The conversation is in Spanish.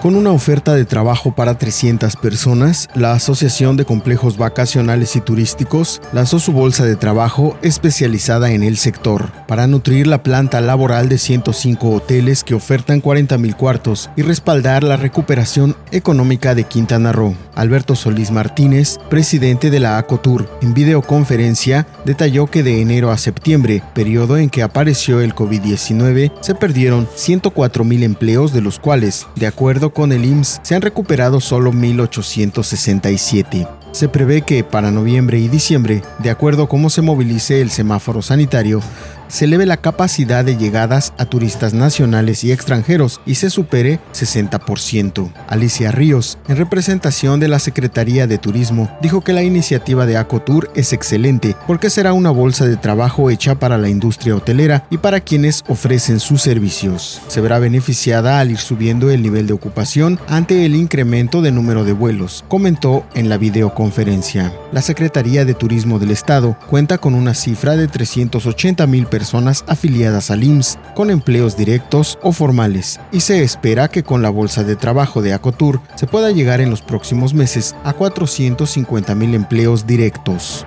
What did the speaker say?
Con una oferta de trabajo para 300 personas, la Asociación de Complejos Vacacionales y Turísticos lanzó su bolsa de trabajo especializada en el sector para nutrir la planta laboral de 105 hoteles que ofertan 40.000 cuartos y respaldar la recuperación económica de Quintana Roo. Alberto Solís Martínez, presidente de la ACOTUR, en videoconferencia detalló que de enero a septiembre, periodo en que apareció el COVID-19, se perdieron 104.000 empleos de los cuales, de acuerdo con el IMSS, se han recuperado solo 1.867. Se prevé que para noviembre y diciembre, de acuerdo a cómo se movilice el semáforo sanitario, se eleve la capacidad de llegadas a turistas nacionales y extranjeros y se supere 60%. Alicia Ríos, en representación de la Secretaría de Turismo, dijo que la iniciativa de Acotur es excelente porque será una bolsa de trabajo hecha para la industria hotelera y para quienes ofrecen sus servicios. Se verá beneficiada al ir subiendo el nivel de ocupación ante el incremento de número de vuelos, comentó en la videoconferencia. La Secretaría de Turismo del Estado cuenta con una cifra de 380 mil personas personas afiliadas al IMSS con empleos directos o formales y se espera que con la bolsa de trabajo de Acotur se pueda llegar en los próximos meses a 450 mil empleos directos.